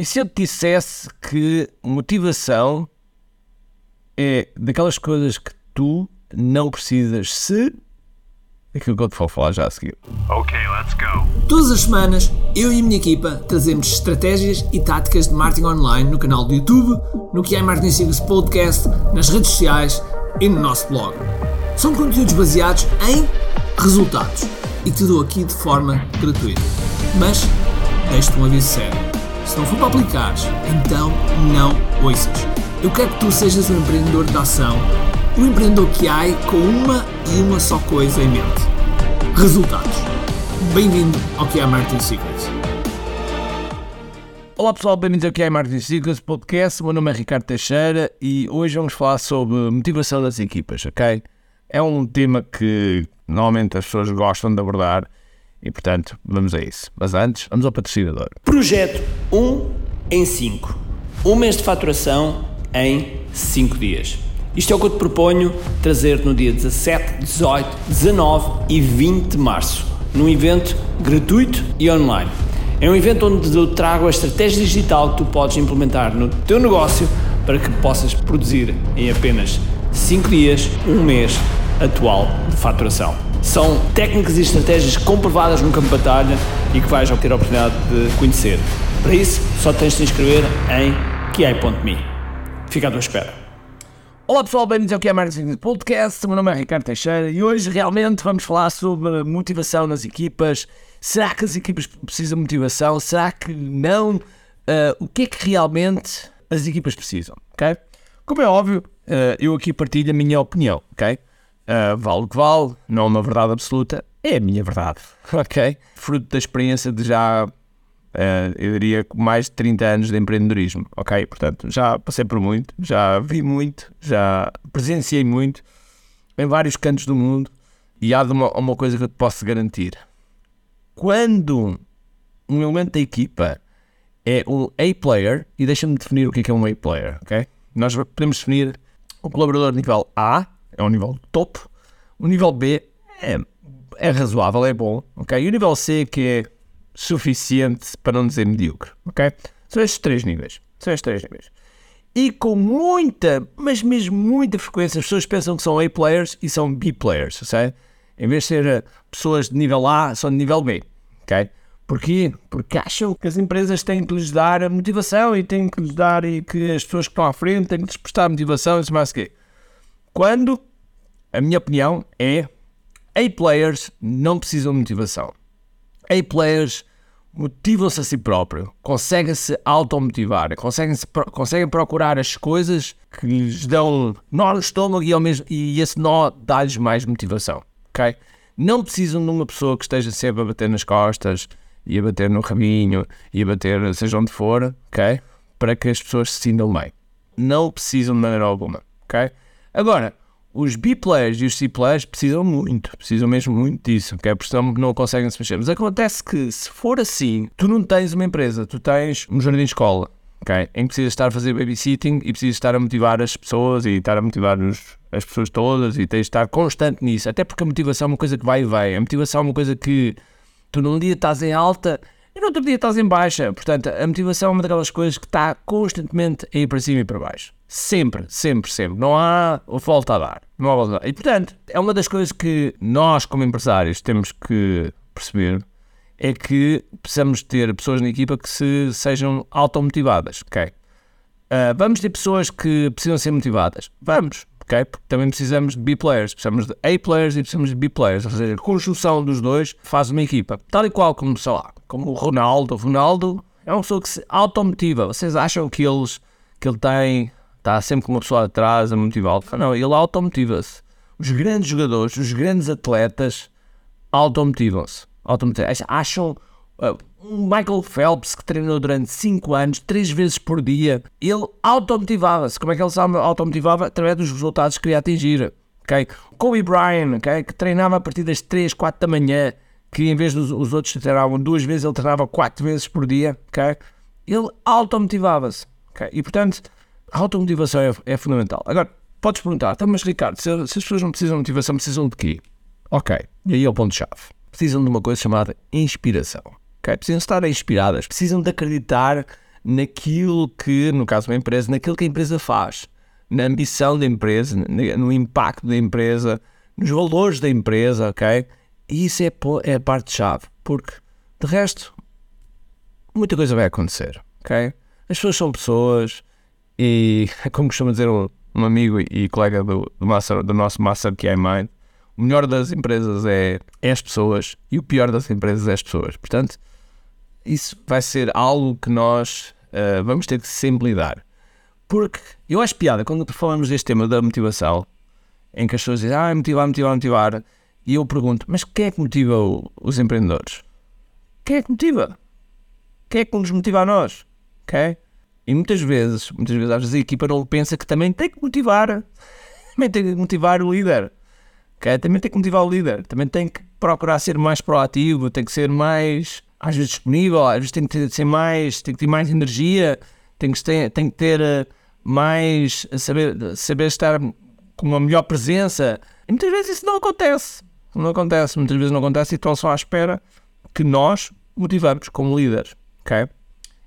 E se eu te dissesse que motivação é daquelas coisas que tu não precisas se. Aquilo que eu te vou falar já a seguir. Ok, let's go. Todas as semanas, eu e a minha equipa trazemos estratégias e táticas de marketing online no canal do YouTube, no que é Marketing Secrets Podcast, nas redes sociais e no nosso blog. São conteúdos baseados em resultados e te dou aqui de forma gratuita. Mas deixo-te um aviso sério. Se não for para aplicares, então não ouças. Eu quero que tu sejas um empreendedor de ação, um empreendedor que há com uma e uma só coisa em mente: resultados. Bem-vindo ao que é Marketing Secrets. Olá pessoal, bem-vindos ao que é Marketing Secrets Podcast. O meu nome é Ricardo Teixeira e hoje vamos falar sobre motivação das equipas, ok? É um tema que normalmente as pessoas gostam de abordar e, portanto, vamos a isso. Mas antes, vamos ao patrocinador. Projeto 1 em 5. Um mês de faturação em 5 dias. Isto é o que eu te proponho trazer no dia 17, 18, 19 e 20 de março, num evento gratuito e online. É um evento onde eu trago a estratégia digital que tu podes implementar no teu negócio para que possas produzir em apenas 5 dias, um mês atual de faturação. São técnicas e estratégias comprovadas no campo de batalha e que vais ter a oportunidade de conhecer. Para isso, só tens de te inscrever em kiai.me. Fica à tua espera. Olá pessoal, bem-vindos ao é Marketing Podcast. O meu nome é Ricardo Teixeira e hoje realmente vamos falar sobre motivação nas equipas. Será que as equipas precisam de motivação? Será que não? Uh, o que é que realmente as equipas precisam? ok? Como é óbvio, uh, eu aqui partilho a minha opinião, ok? Uh, vale o que vale, não é uma verdade absoluta, é a minha verdade, ok? Fruto da experiência de já, uh, eu diria, mais de 30 anos de empreendedorismo, ok? Portanto, já passei por muito, já vi muito, já presenciei muito em vários cantos do mundo e há de uma, uma coisa que eu te posso garantir. Quando um elemento da equipa é um A-player, e deixa-me definir o que é, que é um A-player, ok? Nós podemos definir o colaborador nível A, é um nível top, o nível B é, é razoável, é bom, ok? E o nível C que é suficiente para não dizer medíocre, ok? São estes três níveis, são estes três níveis. E com muita, mas mesmo muita frequência, as pessoas pensam que são A players e são B players, ok? Em vez de ser uh, pessoas de nível A, são de nível B, ok? Porquê? Porque acham que as empresas têm que lhes dar a motivação e têm que lhes dar e que as pessoas que estão à frente têm que lhes prestar motivação e mais o quê. Quando, a minha opinião é, A-players não precisam de motivação. A-players motivam-se a si próprio, conseguem-se automotivar, conseguem, -se, conseguem procurar as coisas que lhes dão nó no estômago e, ao mesmo, e esse nó dá-lhes mais motivação, ok? Não precisam de uma pessoa que esteja sempre a bater nas costas e a bater no rabinho e a bater seja onde for, ok? Para que as pessoas se sintam bem. Não precisam de maneira alguma, ok? Agora, os B-players e os C-players precisam muito, precisam mesmo muito disso, ok? Porque senão não conseguem se mexer. Mas acontece que, se for assim, tu não tens uma empresa, tu tens um jardim de escola, ok? Em que precisas estar a fazer babysitting e precisas estar a motivar as pessoas e estar a motivar os, as pessoas todas e tens de estar constante nisso. Até porque a motivação é uma coisa que vai e vem. A motivação é uma coisa que tu num dia estás em alta e no outro dia estás em baixa. Portanto, a motivação é uma daquelas coisas que está constantemente a ir para cima e para baixo. Sempre, sempre, sempre. Não há volta a dar. Não há volta a dar. E, portanto, é uma das coisas que nós, como empresários, temos que perceber é que precisamos ter pessoas na equipa que se sejam automotivadas, ok? Uh, vamos ter pessoas que precisam ser motivadas? Vamos, ok? Porque também precisamos de B-players, precisamos de A-players e precisamos de B-players, ou seja, a conjunção dos dois faz uma equipa. Tal e qual como, sei lá, como o Ronaldo. O Ronaldo é uma pessoa que se automotiva. Vocês acham que, eles, que ele tem está sempre com uma pessoa atrás a motivá-lo. Não, ele automotiva-se. Os grandes jogadores, os grandes atletas automotivam-se. Automotivam Acham uh, um Michael Phelps que treinou durante 5 anos, 3 vezes por dia, ele automotivava-se. Como é que ele se automotivava? Através dos resultados que queria atingir. Okay? Kobe Bryant, okay? que treinava a partir das 3, 4 da manhã, que em vez dos os outros treinavam duas vezes, ele treinava 4 vezes por dia. Okay? Ele automotivava-se. Okay? E portanto, a automotivação é, é fundamental. Agora, podes perguntar, então, mas Ricardo, se, se, as pessoas não precisam de motivação, precisam de quê? Ok, e aí é o ponto-chave. Precisam de uma coisa chamada inspiração. Okay? Precisam estar inspiradas, precisam de acreditar naquilo que, no caso de uma empresa, naquilo que a empresa faz, na ambição da empresa, no impacto da empresa, nos valores da empresa, ok? E isso é, é a parte-chave, porque de resto, muita coisa vai acontecer, ok? As pessoas são pessoas e, como costuma dizer um, um amigo e colega do, do, master, do nosso Master QI Mind, o melhor das empresas é, é as pessoas e o pior das empresas é as pessoas. Portanto, isso vai ser algo que nós uh, vamos ter que sempre lidar. Porque eu acho piada quando falamos deste tema da motivação, em que as pessoas dizem, ah, motivar, motivar, motivar, e eu pergunto, mas quem é que motiva os empreendedores? Quem é que motiva? Quem é que nos motiva a nós? Ok? E muitas vezes, muitas vezes, às vezes a equipa não pensa que também tem que motivar, também tem que motivar o líder. Okay? Também tem que motivar o líder, também tem que procurar ser mais proativo, tem que ser mais, às vezes, disponível, às vezes tem que ter, ser mais, tem que ter mais energia, tem que ter, tem que ter eh, mais, saber, saber estar com uma melhor presença. E muitas vezes isso não acontece. Não acontece, muitas vezes não acontece e estão só à espera que nós motivamos como líderes, ok?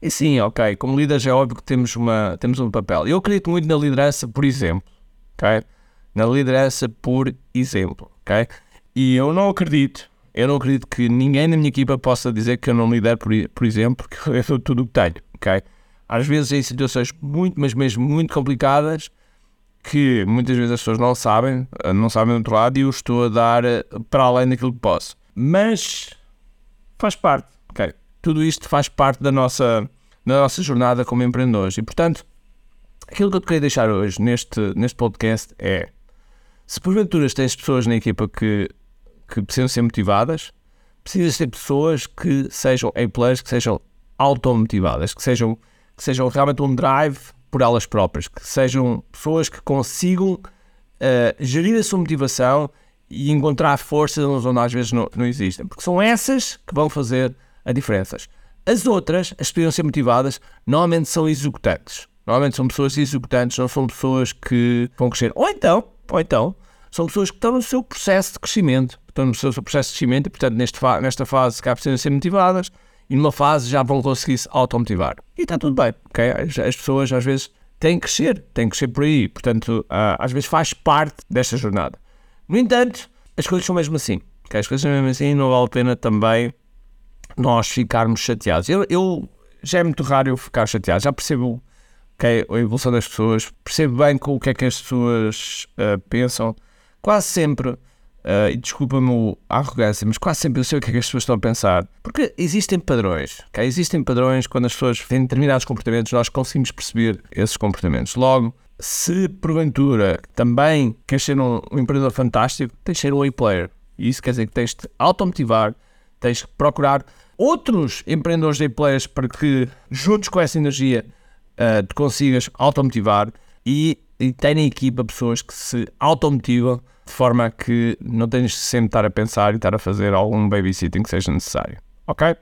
E sim, ok, como líderes é óbvio que temos, uma, temos um papel. Eu acredito muito na liderança por exemplo, ok? Na liderança por exemplo, ok? E eu não acredito, eu não acredito que ninguém na minha equipa possa dizer que eu não lidero por, por exemplo, porque eu sou tudo o que tenho, ok? Às vezes em situações muito, mas mesmo muito complicadas, que muitas vezes as pessoas não sabem, não sabem do outro lado, e eu estou a dar eh, para além daquilo que posso. Mas faz parte, ok? tudo isto faz parte da nossa, da nossa jornada como empreendedores. E, portanto, aquilo que eu te queria deixar hoje neste, neste podcast é: se porventura tens pessoas na equipa que, que precisam ser motivadas, precisas ter pessoas que sejam A-players, que sejam automotivadas, que sejam, que sejam realmente um drive por elas próprias, que sejam pessoas que consigam uh, gerir a sua motivação e encontrar forças onde às vezes não, não existem. Porque são essas que vão fazer a diferenças. As outras, as que precisam ser motivadas, normalmente são executantes. Normalmente são pessoas executantes, não são pessoas que vão crescer. Ou então, ou então, são pessoas que estão no seu processo de crescimento. Estão no seu, processo de crescimento e, portanto, neste fa nesta fase cá precisam ser motivadas e numa fase já vão conseguir se automotivar. E está tudo bem, ok? As, as, pessoas às vezes têm que crescer, têm que crescer por aí. Portanto, uh, às vezes faz parte desta jornada. No entanto, as coisas são mesmo assim. As coisas são mesmo assim não vale a pena também nós ficarmos chateados. Eu, eu, já é muito raro eu ficar chateado, já percebo okay, a evolução das pessoas, percebo bem com o que é que as pessoas uh, pensam. Quase sempre, uh, e desculpa-me a arrogância, mas quase sempre eu sei o que é que as pessoas estão a pensar. Porque existem padrões, existem padrões quando as pessoas têm determinados comportamentos, nós conseguimos perceber esses comportamentos. Logo, se porventura também queres ser um, um empreendedor fantástico, tens de ser um A-player. E isso quer dizer que tens de automotivar, tens de procurar outros empreendedores de players para que, juntos com essa energia, uh, te consigas automotivar e, e na equipa pessoas que se automotivam de forma que não tens de sempre estar a pensar e estar a fazer algum babysitting que seja necessário. Ok?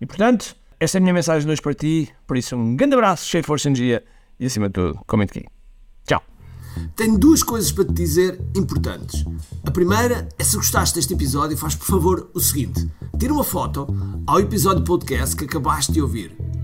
E portanto, esta é a minha mensagem de hoje para ti. Por isso, um grande abraço, cheio de força e energia e acima de tudo, comente aqui. Tchau! Tenho duas coisas para te dizer importantes. A primeira é se gostaste deste episódio, faz por favor o seguinte: tira uma foto ao episódio podcast que acabaste de ouvir,